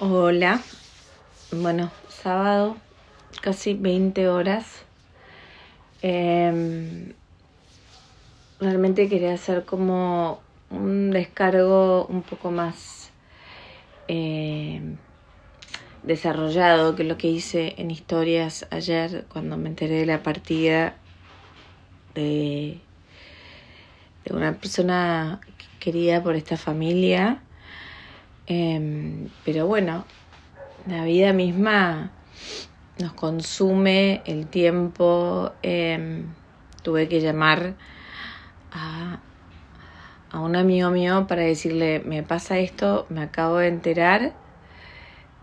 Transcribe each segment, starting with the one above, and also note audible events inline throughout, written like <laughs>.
Hola, bueno, sábado, casi 20 horas. Em, realmente quería hacer como un descargo un poco más em, desarrollado que lo que hice en historias ayer cuando me enteré de la partida de una persona querida por esta familia Em, pero bueno, la vida misma nos consume el tiempo. Em, tuve que llamar a, a un amigo mío para decirle, me pasa esto, me acabo de enterar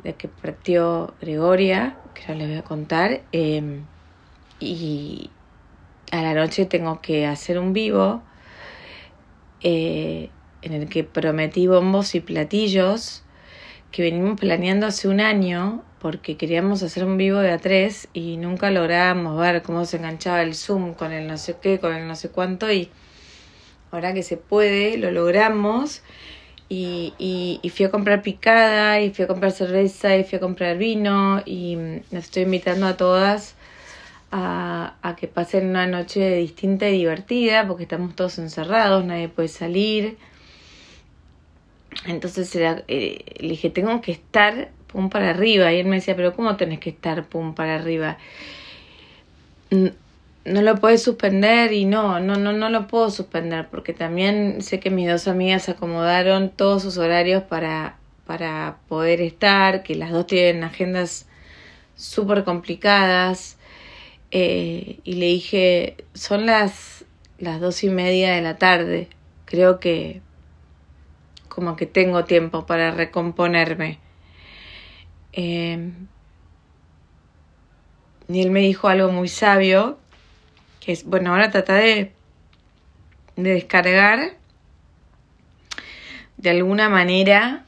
de que partió Gregoria, que ya les voy a contar, em, y a la noche tengo que hacer un vivo. Eh, en el que prometí bombos y platillos que venimos planeando hace un año porque queríamos hacer un vivo de A3 y nunca lográbamos ver cómo se enganchaba el Zoom con el no sé qué, con el no sé cuánto y ahora que se puede, lo logramos. Y, y, fui a comprar picada y fui a comprar cerveza y fui a comprar vino y les estoy invitando a todas a, a que pasen una noche distinta y divertida porque estamos todos encerrados, nadie puede salir entonces era, eh, le dije, tengo que estar pum para arriba. Y él me decía, pero ¿cómo tenés que estar pum para arriba? No lo puedes suspender y no, no, no, no lo puedo suspender porque también sé que mis dos amigas acomodaron todos sus horarios para, para poder estar, que las dos tienen agendas súper complicadas. Eh, y le dije, son las, las dos y media de la tarde. Creo que como que tengo tiempo para recomponerme. Eh, y él me dijo algo muy sabio, que es, bueno, ahora trata de, de descargar de alguna manera,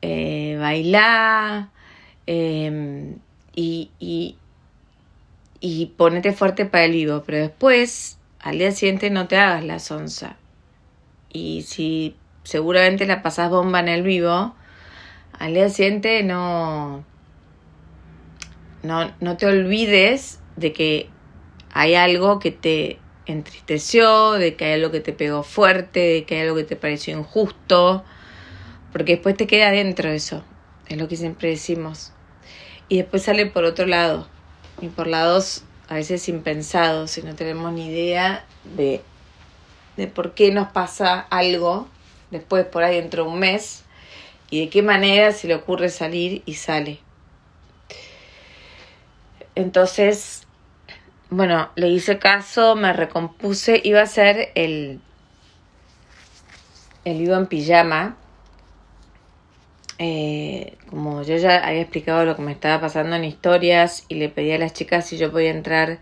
eh, bailar em, y, y, y ponete fuerte para el vivo, pero después, al día siguiente, no te hagas la sonza. Y si seguramente la pasás bomba en el vivo, al día siguiente no, no, no te olvides de que hay algo que te entristeció, de que hay algo que te pegó fuerte, de que hay algo que te pareció injusto, porque después te queda dentro eso, es lo que siempre decimos. Y después sale por otro lado, y por lados a veces impensados, si no tenemos ni idea de, de por qué nos pasa algo después por ahí dentro de un mes y de qué manera se le ocurre salir y sale. Entonces, bueno, le hice caso, me recompuse, iba a ser el, el vivo en pijama. Eh, como yo ya había explicado lo que me estaba pasando en historias y le pedí a las chicas si yo podía entrar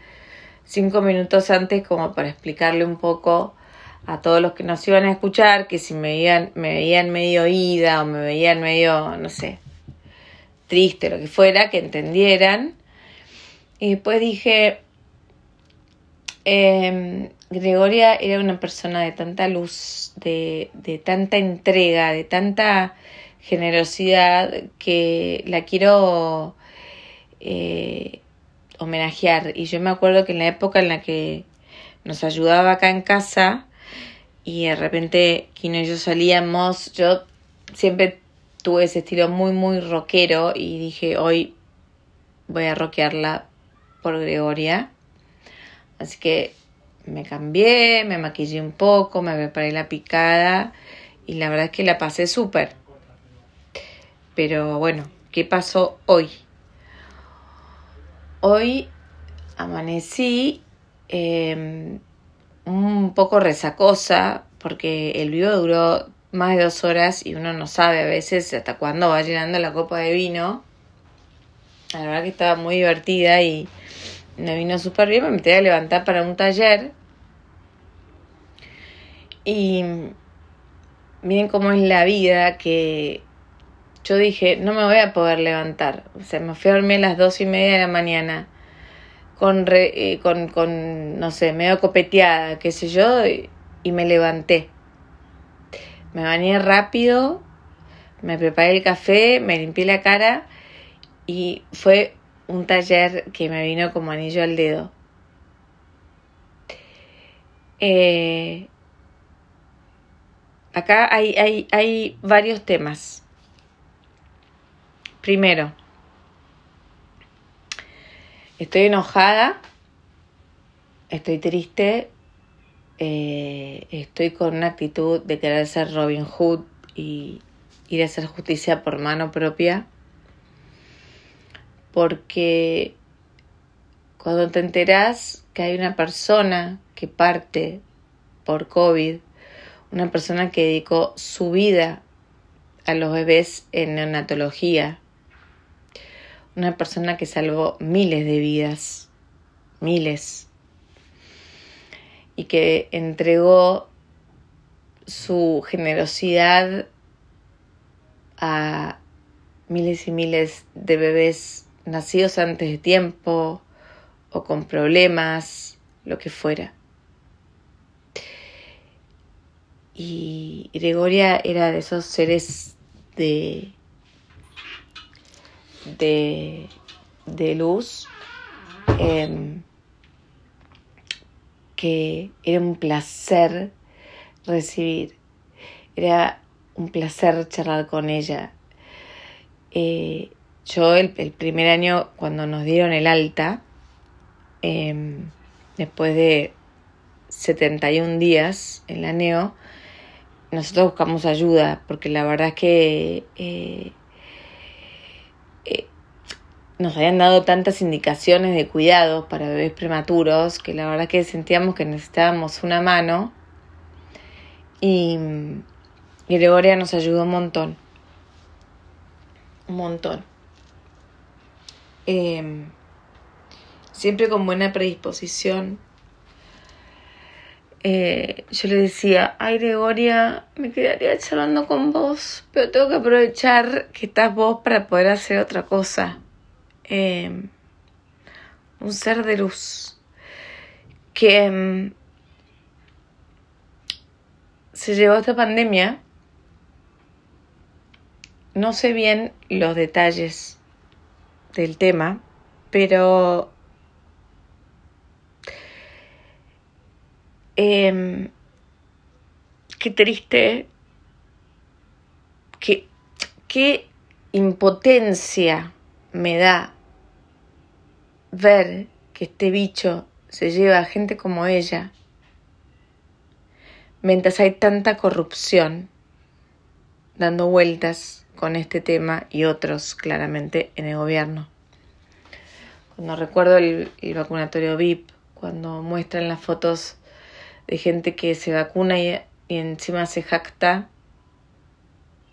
cinco minutos antes como para explicarle un poco a todos los que nos iban a escuchar que si me veían, me veían medio ida o me veían medio, no sé, triste, lo que fuera, que entendieran. Y después dije, eh, Gregoria era una persona de tanta luz, de, de tanta entrega, de tanta generosidad que la quiero eh, homenajear. Y yo me acuerdo que en la época en la que nos ayudaba acá en casa, y de repente Kino y yo salíamos, yo siempre tuve ese estilo muy, muy rockero y dije, hoy voy a rockearla por Gregoria. Así que me cambié, me maquillé un poco, me preparé la picada y la verdad es que la pasé súper. Pero bueno, ¿qué pasó hoy? Hoy amanecí eh, un poco resacosa porque el vivo duró más de dos horas y uno no sabe a veces hasta cuándo va llenando la copa de vino. La verdad que estaba muy divertida y me vino súper bien. Me metí a levantar para un taller. Y miren cómo es la vida que yo dije, no me voy a poder levantar. O sea, me fui a dormir a las dos y media de la mañana con, eh, con, con, no sé, medio copeteada, qué sé yo, y, me levanté. Me bañé rápido, Me preparé el café, me limpié la cara y fue un taller que me vino como anillo al dedo. Eh, acá hay, hay, hay varios temas. Primero, estoy enojada, estoy triste, eh, estoy con una actitud de querer ser Robin Hood y ir a hacer justicia por mano propia porque cuando te enteras que hay una persona que parte por COVID, una persona que dedicó su vida a los bebés en neonatología, una persona que salvó miles de vidas, miles, y que entregó su generosidad a miles y miles de bebés nacidos antes de tiempo o con problemas, lo que fuera. Y Gregoria era de esos seres de, de, de luz em, que era un placer recibir, era un placer charlar con ella. Eh, yo el, primer año cuando nos dieron el alta, em, después de 71 días en la NEO, nosotros buscamos ayuda porque la verdad es que eh, nos habían dado tantas indicaciones de cuidados para bebés prematuros que la verdad que sentíamos que necesitábamos una mano y, Gregoria nos ayudó un montón, un montón. Em, siempre con buena predisposición. Eh, yo le decía, ay Gregoria, me quedaría charlando con vos, pero tengo que aprovechar que estás vos para poder hacer otra cosa. Em, un ser de luz que em, se llevó esta pandemia. No sé bien los detalles del tema, pero eh, qué triste, qué, qué impotencia me da ver que este bicho se lleva a gente como ella, mientras hay tanta corrupción dando vueltas con este tema y otros claramente en el gobierno. Cuando recuerdo el, vacunatorio VIP, cuando muestran las fotos de gente que se vacuna y, encima se jacta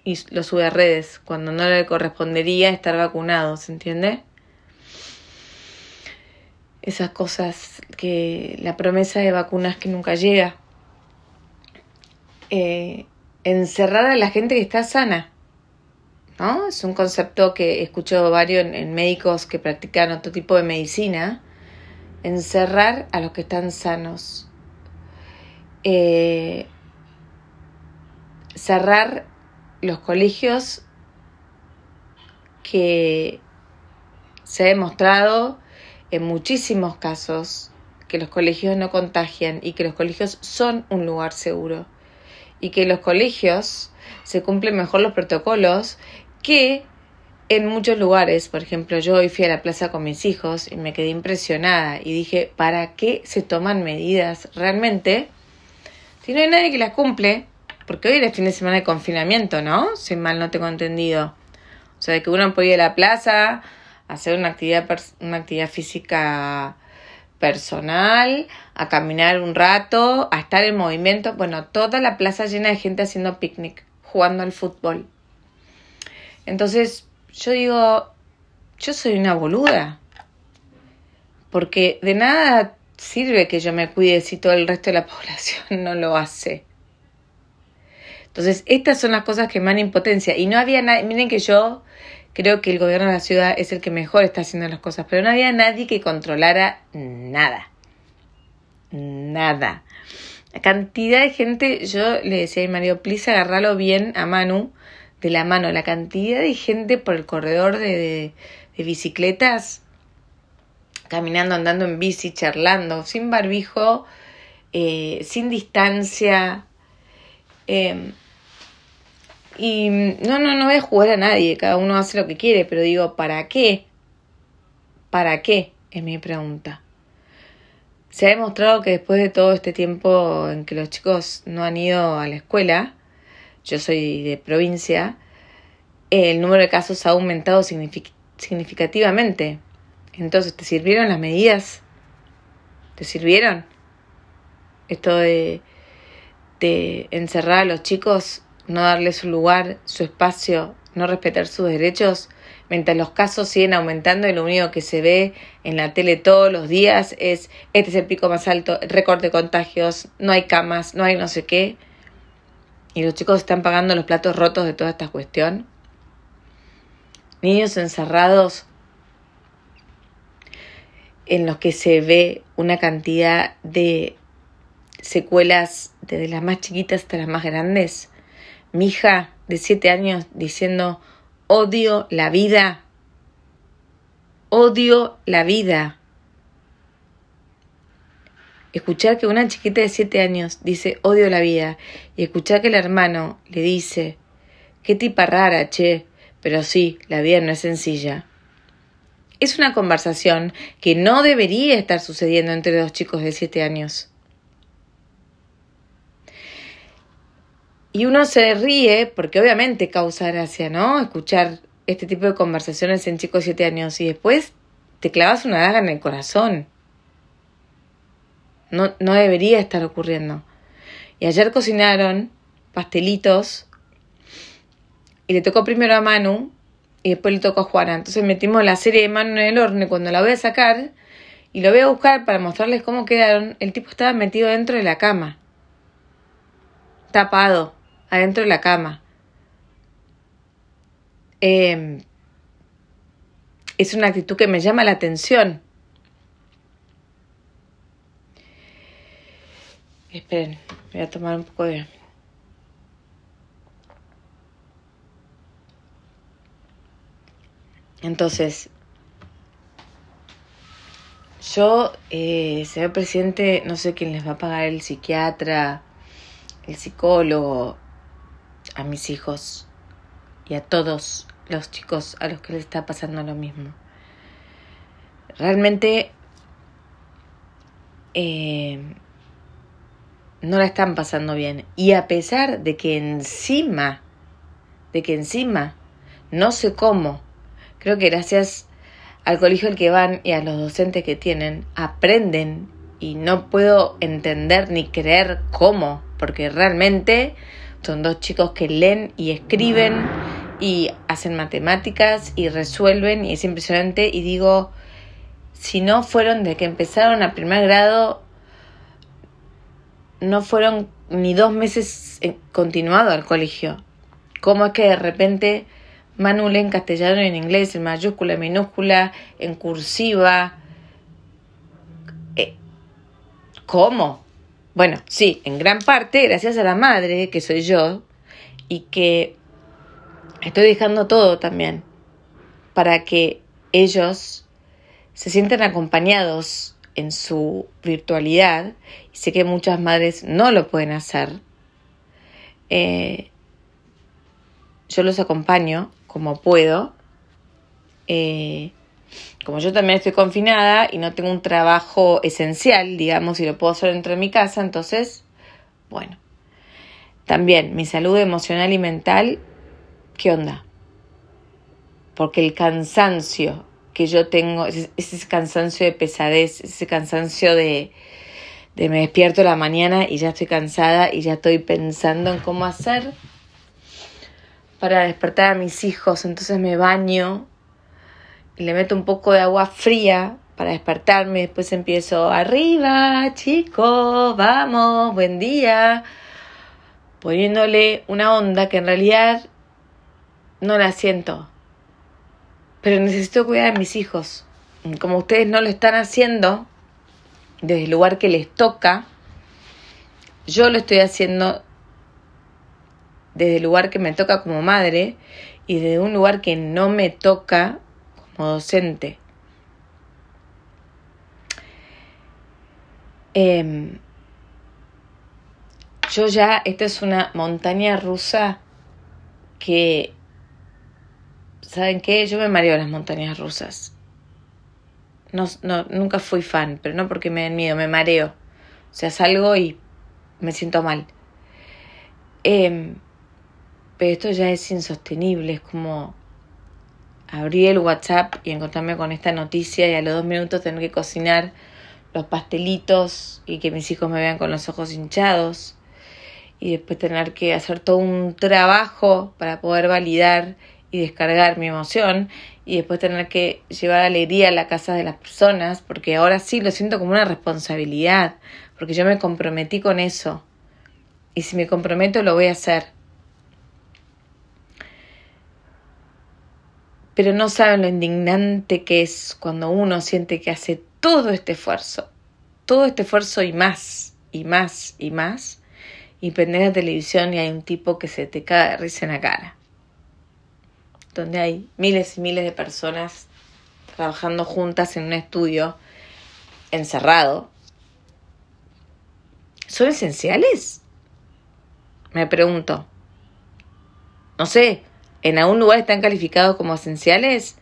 y lo sube a redes, cuando no le correspondería estar vacunado, ¿se entiende? Esas cosas que la promesa de vacunas que nunca llega. Eh, encerrar a la gente que está sana. ¿no? Es un concepto que he escuchado varios en, médicos que practican otro tipo de medicina, encerrar a los que están sanos. Eh, cerrar los colegios que se ha demostrado en muchísimos casos que los colegios no contagian y que los colegios son un lugar seguro y que los colegios se cumplen mejor los protocolos que en muchos lugares, por ejemplo, yo hoy fui a la plaza con mis hijos y me quedé impresionada y dije, ¿para qué se toman medidas realmente? Si no hay nadie que las cumple, porque hoy era fin de semana de confinamiento, ¿no? Si mal no tengo entendido. O sea, de que uno puede ir a la plaza, hacer una actividad, una actividad física personal, a caminar un rato, a estar en movimiento. Bueno, toda la plaza llena de gente haciendo picnic, jugando al fútbol. Entonces, yo digo, yo soy una boluda. Porque de nada sirve que yo me cuide si todo el resto de la <laughs> población no lo hace. Entonces, estas son las cosas que me dan impotencia. Y no había nadie, miren que yo creo que el gobierno de la ciudad es el que mejor está haciendo las cosas, pero no había nadie que controlara nada. Nada. La cantidad de gente, yo le decía a mi marido, please agarralo bien a Manu, de la mano la cantidad de gente por el corredor de, de, bicicletas, caminando, andando en bici, charlando, sin barbijo, eh, sin distancia. Em, y no, no, no voy a jugar a nadie, cada uno hace lo que quiere, pero digo, ¿para qué? ¿Para qué? Es mi pregunta. Se ha demostrado que después de todo este tiempo en que los chicos no han ido a la escuela, yo soy de provincia, el número de casos ha aumentado significativamente. Entonces, ¿te sirvieron las medidas? ¿Te sirvieron? Esto de, de encerrar a los chicos, no darles su lugar, su espacio, no respetar sus derechos, mientras los casos siguen aumentando y lo único que se ve en la tele todos los días es este es el pico más alto, récord de contagios, no hay camas, no hay no sé qué. Y los chicos están pagando los platos rotos de toda esta cuestión. Niños encerrados en los que se ve una cantidad de secuelas desde las más chiquitas hasta las más grandes. Mi hija de siete años diciendo odio la vida. Odio la vida. Escuchar que una chiquita de siete años dice odio la vida y escuchar que el hermano le dice qué tipa rara, che, pero sí, la vida no es sencilla. Es una conversación que no debería estar sucediendo entre dos chicos de siete años. Y uno se ríe porque obviamente causa gracia, ¿no? Escuchar este tipo de conversaciones en chicos de siete años y después te clavas una daga en el corazón. No, no debería estar ocurriendo. Y ayer cocinaron pastelitos y le tocó primero a Manu y después le tocó a Juana. Entonces metimos la serie de Manu en el horno y cuando la voy a sacar y lo voy a buscar para mostrarles cómo quedaron, el tipo estaba metido dentro de la cama. Tapado adentro de la cama. Em, es una actitud que me llama la atención. Esperen, voy a tomar un poco de... Entonces, yo, eh, señor presidente, no sé quién les va a pagar el psiquiatra, el psicólogo, a mis hijos y a todos los chicos a los que les está pasando lo mismo. Realmente eh, no la están pasando bien. Y a pesar de que encima, de que encima, no sé cómo, creo que gracias al colegio al que van y a los docentes que tienen, aprenden y no puedo entender ni creer cómo, porque realmente son dos chicos que leen y escriben y hacen matemáticas y resuelven y es impresionante y digo, si no fueron de que empezaron a primer grado, no fueron ni dos meses continuado al colegio. ¿Cómo es que de repente Manu lee en castellano y en inglés, en mayúscula, en minúscula, en cursiva? Eh, ¿Cómo? Bueno, sí, en gran parte gracias a la madre, que soy yo, y que estoy dejando todo también para que ellos se sientan acompañados en su virtualidad. Y sé que muchas madres no lo pueden hacer. Eh, yo los acompaño como puedo. Eh, como yo también estoy confinada y no tengo un trabajo esencial, digamos, y lo puedo hacer dentro de mi casa, entonces, bueno. También mi salud emocional y mental, ¿qué onda? Porque el cansancio que yo tengo, ese, ese cansancio de pesadez, ese cansancio de, de me despierto la mañana y ya estoy cansada y ya estoy pensando en cómo hacer para despertar a mis hijos, entonces me baño le meto un poco de agua fría para despertarme. Después empiezo, arriba, chicos, vamos, buen día. Poniéndole una onda que en realidad no la siento. Pero necesito cuidar a mis hijos. Como ustedes no lo están haciendo, desde el lugar que les toca, yo lo estoy haciendo desde el lugar que me toca como madre y desde un lugar que no me toca docente. Em, yo ya, esta es una montaña rusa que, ¿saben qué? Yo me mareo las montañas rusas. No, no, nunca fui fan, pero no porque me den miedo, me mareo. O sea, salgo y me siento mal. Eh, pero esto ya es insostenible, es como abrir el WhatsApp y encontrarme con esta noticia y a los dos minutos tener que cocinar los pastelitos y que mis hijos me vean con los ojos hinchados y después tener que hacer todo un trabajo para poder validar y descargar mi emoción y después tener que llevar alegría a la casa de las personas porque ahora sí lo siento como una responsabilidad porque yo me comprometí con eso y si me comprometo lo voy a hacer pero no saben lo indignante que es cuando uno siente que hace todo este esfuerzo, todo este esfuerzo y más, y más, y más, y prende la televisión y hay un tipo que se te cae de risa en la cara, donde hay miles y miles de personas trabajando juntas en un estudio encerrado. ¿Son esenciales? Me pregunto. No sé, ¿en algún lugar están calificados como esenciales?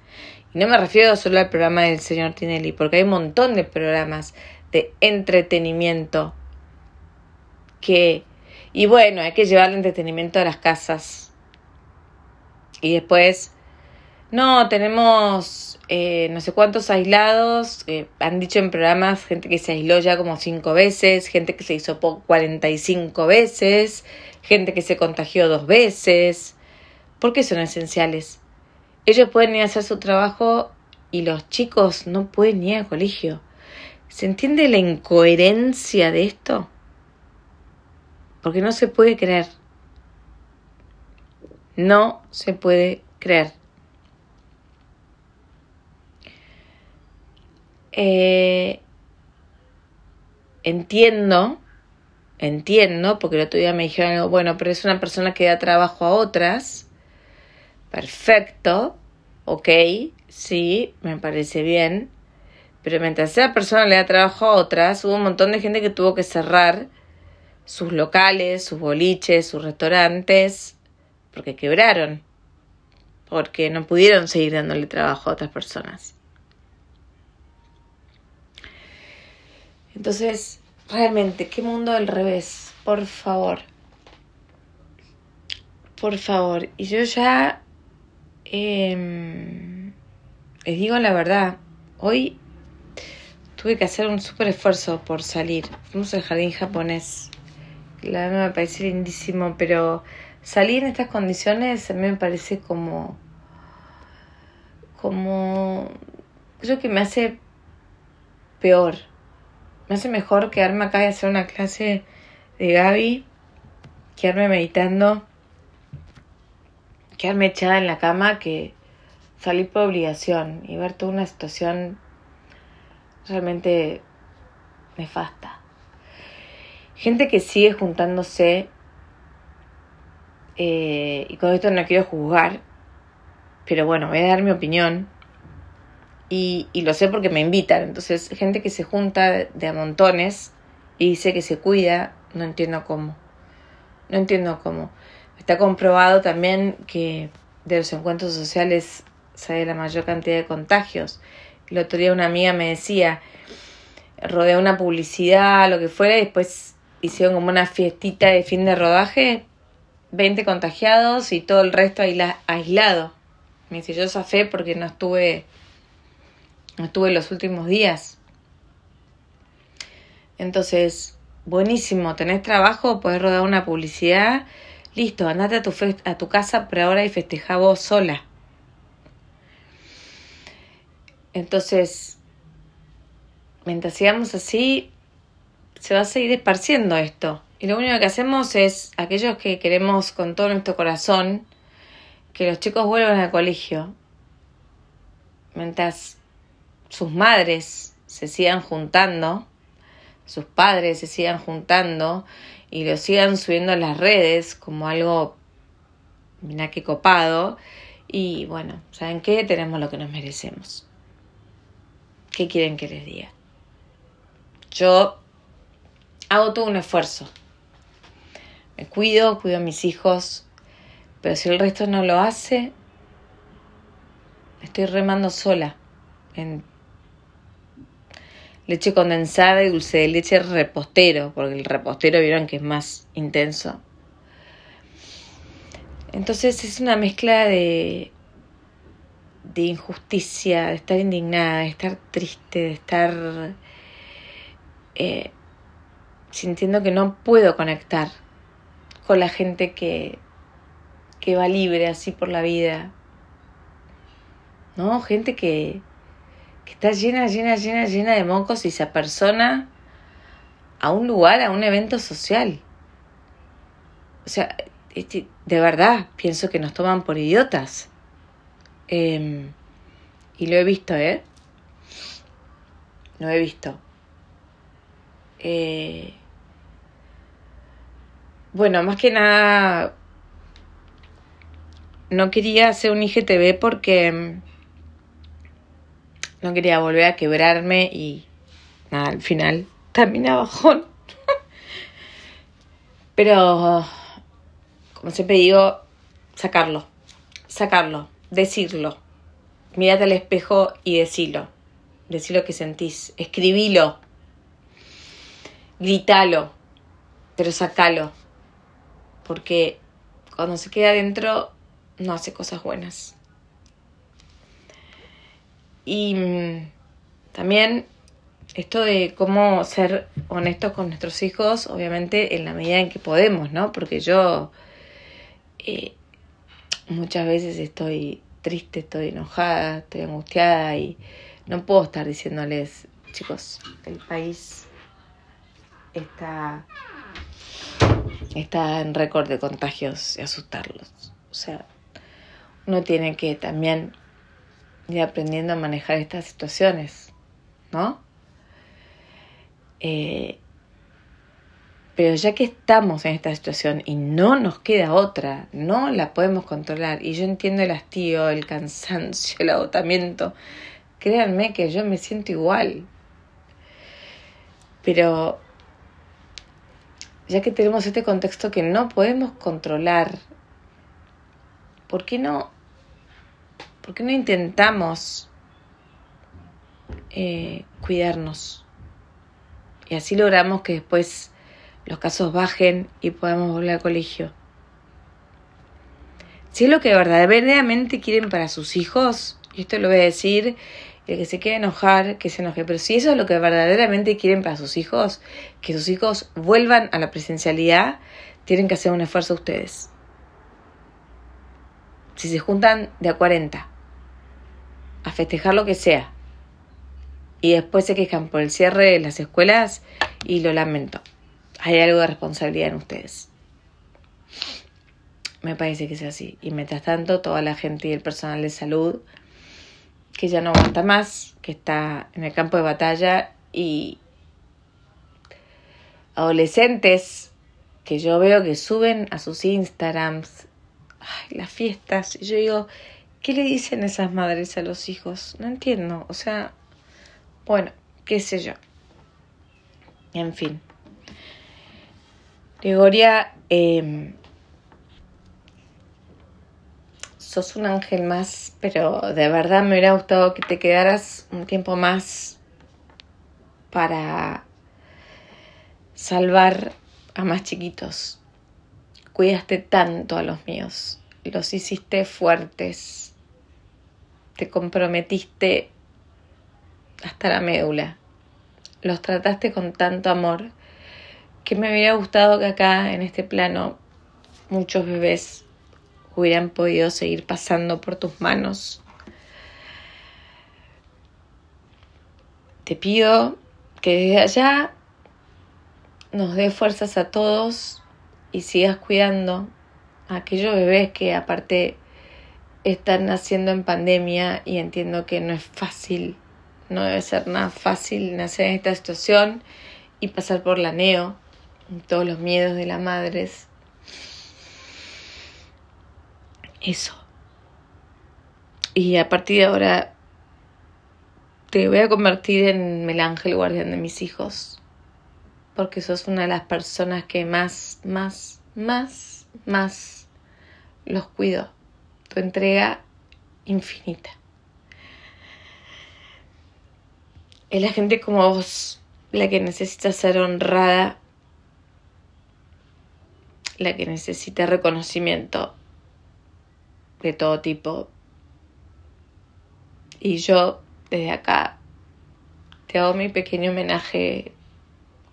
Y no me refiero solo al programa del señor Tinelli, porque hay un montón de programas de entretenimiento que... Y bueno, hay que llevar el entretenimiento a las casas. Y después... No, tenemos eh, no sé cuántos aislados. Han dicho en programas gente que se aisló ya como cinco veces, gente que se hizo 45 veces, gente que se contagió dos veces. ¿Por qué son esenciales? Ellos pueden ir a hacer su trabajo y los chicos no pueden ir al colegio. ¿Se entiende la incoherencia de esto? Porque no se puede creer. No se puede creer. Eh, entiendo, entiendo, porque el otro día me dijeron, bueno, pero es una persona que da trabajo a otras Perfecto, ok, sí, me parece bien. Pero mientras esa persona le da trabajo a otras, hubo un montón de gente que tuvo que cerrar sus locales, sus boliches, sus restaurantes, porque quebraron, porque no pudieron seguir dándole trabajo a otras personas. Entonces, realmente, qué mundo del revés, por favor. Por favor. Y yo ya eh, les digo la verdad, hoy tuve que hacer un súper esfuerzo por salir. Fuimos al jardín japonés. La verdad me parece lindísimo, pero salir en estas condiciones a mí me parece como. como. creo que me hace peor. Me hace mejor quedarme acá y hacer una clase de Gaby, quedarme meditando quedarme echada en la cama que salir por obligación y ver toda una situación realmente nefasta. Gente que sigue juntándose, eh, y con esto no quiero juzgar, pero bueno, voy a dar mi opinión. Y, y lo sé porque me invitan. Entonces, gente que se junta de a montones y dice que se cuida, no entiendo cómo. No entiendo cómo. Está comprobado también que de los encuentros sociales sale la mayor cantidad de contagios. El otro día una amiga me decía, rodea una publicidad, lo que fuera, y después hicieron como una fiestita de fin de rodaje, 20 contagiados y todo el resto aislado. Me dice, yo fe porque no estuve, no estuve los últimos días. Entonces, buenísimo, tenés trabajo, podés rodar una publicidad Listo, andate a tu, a tu casa por ahora y festeja vos sola. Entonces, mientras sigamos así, se va a seguir esparciendo esto. Y lo único que hacemos es, aquellos que queremos con todo nuestro corazón, que los chicos vuelvan al colegio. Mientras sus madres se sigan juntando, sus padres se sigan juntando y lo sigan subiendo a las redes como algo mira qué copado. Y bueno, ¿saben qué? Tenemos lo que nos merecemos. ¿Qué quieren que les diga? Yo hago todo un esfuerzo. Me cuido, cuido a mis hijos, pero si el resto no lo hace, estoy remando sola en leche condensada y dulce de leche repostero, porque el repostero vieron que es más intenso. Entonces es una mezcla de, de injusticia, de estar indignada, de estar triste, de estar eh, sintiendo que no puedo conectar con la gente que, que va libre así por la vida. ¿No? Gente que, que está llena, llena, llena, llena de mocos y se apersona a un lugar, a un evento social. O sea, este, de verdad, pienso que nos toman por idiotas. Em, y lo he visto, ¿eh? Lo he visto. Eh, bueno, más que nada, no quería hacer un IGTV porque em, no quería volver a quebrarme y nada, al final termina bajón. <laughs> Pero como siempre digo, sacarlo, sacarlo, decirlo. Mírate al espejo y decilo. Decí lo que sentís, escribilo, gritalo, pero sacalo. Porque cuando se queda adentro no hace cosas buenas. Y mm, también esto de cómo ser honestos con nuestros hijos, obviamente en la medida en que podemos, ¿no? Porque yo eh, muchas veces estoy triste, estoy enojada, estoy angustiada y no puedo estar diciéndoles, chicos, el país está, está en récord de contagios y asustarlos. O sea, uno tiene que también ir aprendiendo a manejar estas situaciones, ¿no? Eh, pero ya que estamos en esta situación y no nos queda otra, no la podemos controlar, y yo entiendo el hastío, el cansancio, el agotamiento, créanme que yo me siento igual. Pero ya que tenemos este contexto que no podemos controlar, ¿por qué no, por qué no intentamos eh, cuidarnos? Y así logramos que después los casos bajen y podamos volver al colegio. Si es lo que verdaderamente quieren para sus hijos, y esto lo voy a decir, el que se quiere enojar, que se enoje, pero si eso es lo que verdaderamente quieren para sus hijos, que sus hijos vuelvan a la presencialidad, tienen que hacer un esfuerzo ustedes. Si se juntan de a 40 a festejar lo que sea y después se quejan por el cierre de las escuelas y lo lamento hay algo de responsabilidad en ustedes. Me parece que es así. Y mientras tanto, toda la gente y el personal de salud que ya no aguanta más, que está en el campo de batalla y adolescentes que yo veo que suben a sus Instagrams ay, las fiestas y yo digo, ¿qué le dicen esas madres a los hijos? No entiendo, o sea, bueno, qué sé yo. En fin. Gregoria, em, sos un ángel más, pero de verdad me hubiera gustado que te quedaras un tiempo más para salvar a más chiquitos. Cuidaste tanto a los míos, los hiciste fuertes, te comprometiste hasta la médula, los trataste con tanto amor que me hubiera gustado que acá en este plano muchos bebés hubieran podido seguir pasando por tus manos. Te pido que desde allá nos dé fuerzas a todos y sigas cuidando a aquellos bebés que aparte están naciendo en pandemia y entiendo que no es fácil, no debe ser nada fácil nacer en esta situación y pasar por la neo todos los miedos de las madres. eso. Y a partir de ahora te voy a convertir en el ángel guardián de mis hijos. Porque sos una de las personas que más, más, más, más los cuido. Entrega infinita. Es la gente como vos la que necesita ser honrada, la que necesita reconocimiento de todo tipo. Y yo desde acá te hago mi pequeño homenaje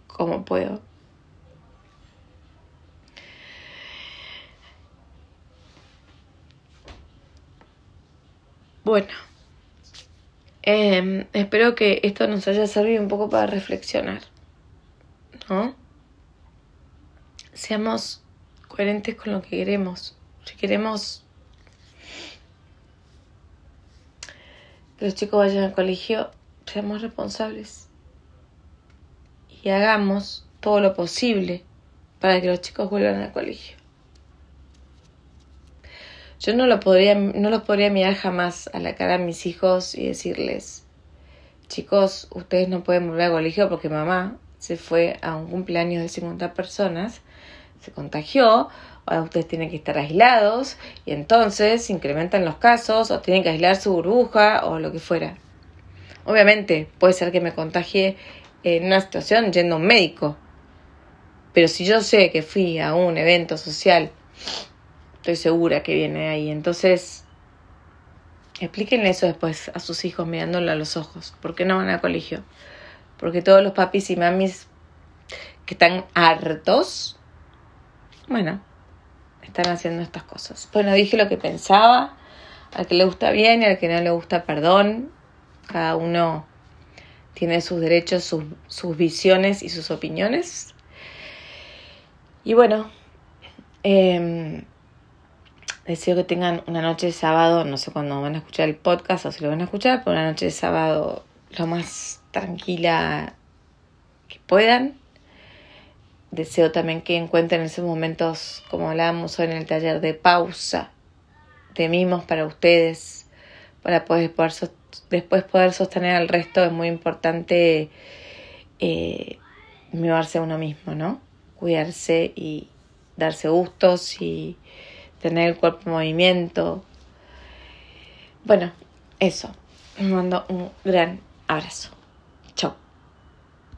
como puedo. Bueno, em, espero que esto nos haya servido un poco para reflexionar, ¿no? Seamos coherentes con lo que queremos. Si queremos que los chicos vayan al colegio, seamos responsables y hagamos todo lo posible para que los chicos vuelvan al colegio. Yo no lo podría, no los podría mirar jamás a la cara a mis hijos y decirles, chicos, ustedes no pueden volver al colegio porque mamá se fue a un cumpleaños de 50 personas, se contagió, ahora ustedes tienen que estar aislados y entonces incrementan los casos o tienen que aislar su burbuja o lo que fuera. Obviamente puede ser que me contagie en una situación yendo a un médico, pero si yo sé que fui a un evento social Estoy segura que viene ahí. Entonces, explíquenle eso después a sus hijos mirándolo a los ojos. ¿Por qué no van al colegio? Porque todos los papis y mamis que están hartos, bueno, están haciendo estas cosas. Bueno, dije lo que pensaba. Al que le gusta bien y al que no le gusta, perdón. Cada uno tiene sus derechos, sus, sus visiones y sus opiniones. Y bueno, eh, Deseo que tengan una noche de sábado, no sé cuándo van a escuchar el podcast o si lo van a escuchar, pero una noche de sábado lo más tranquila que puedan. Deseo también que encuentren esos momentos, como hablábamos hoy en el taller, de pausa, de mimos para ustedes, para poder, poder después poder sostener al resto. Es muy importante eh, mimarse a uno mismo, ¿no? Cuidarse y darse gustos y tener el cuerpo en movimiento. Bueno, eso. Les mando un gran abrazo.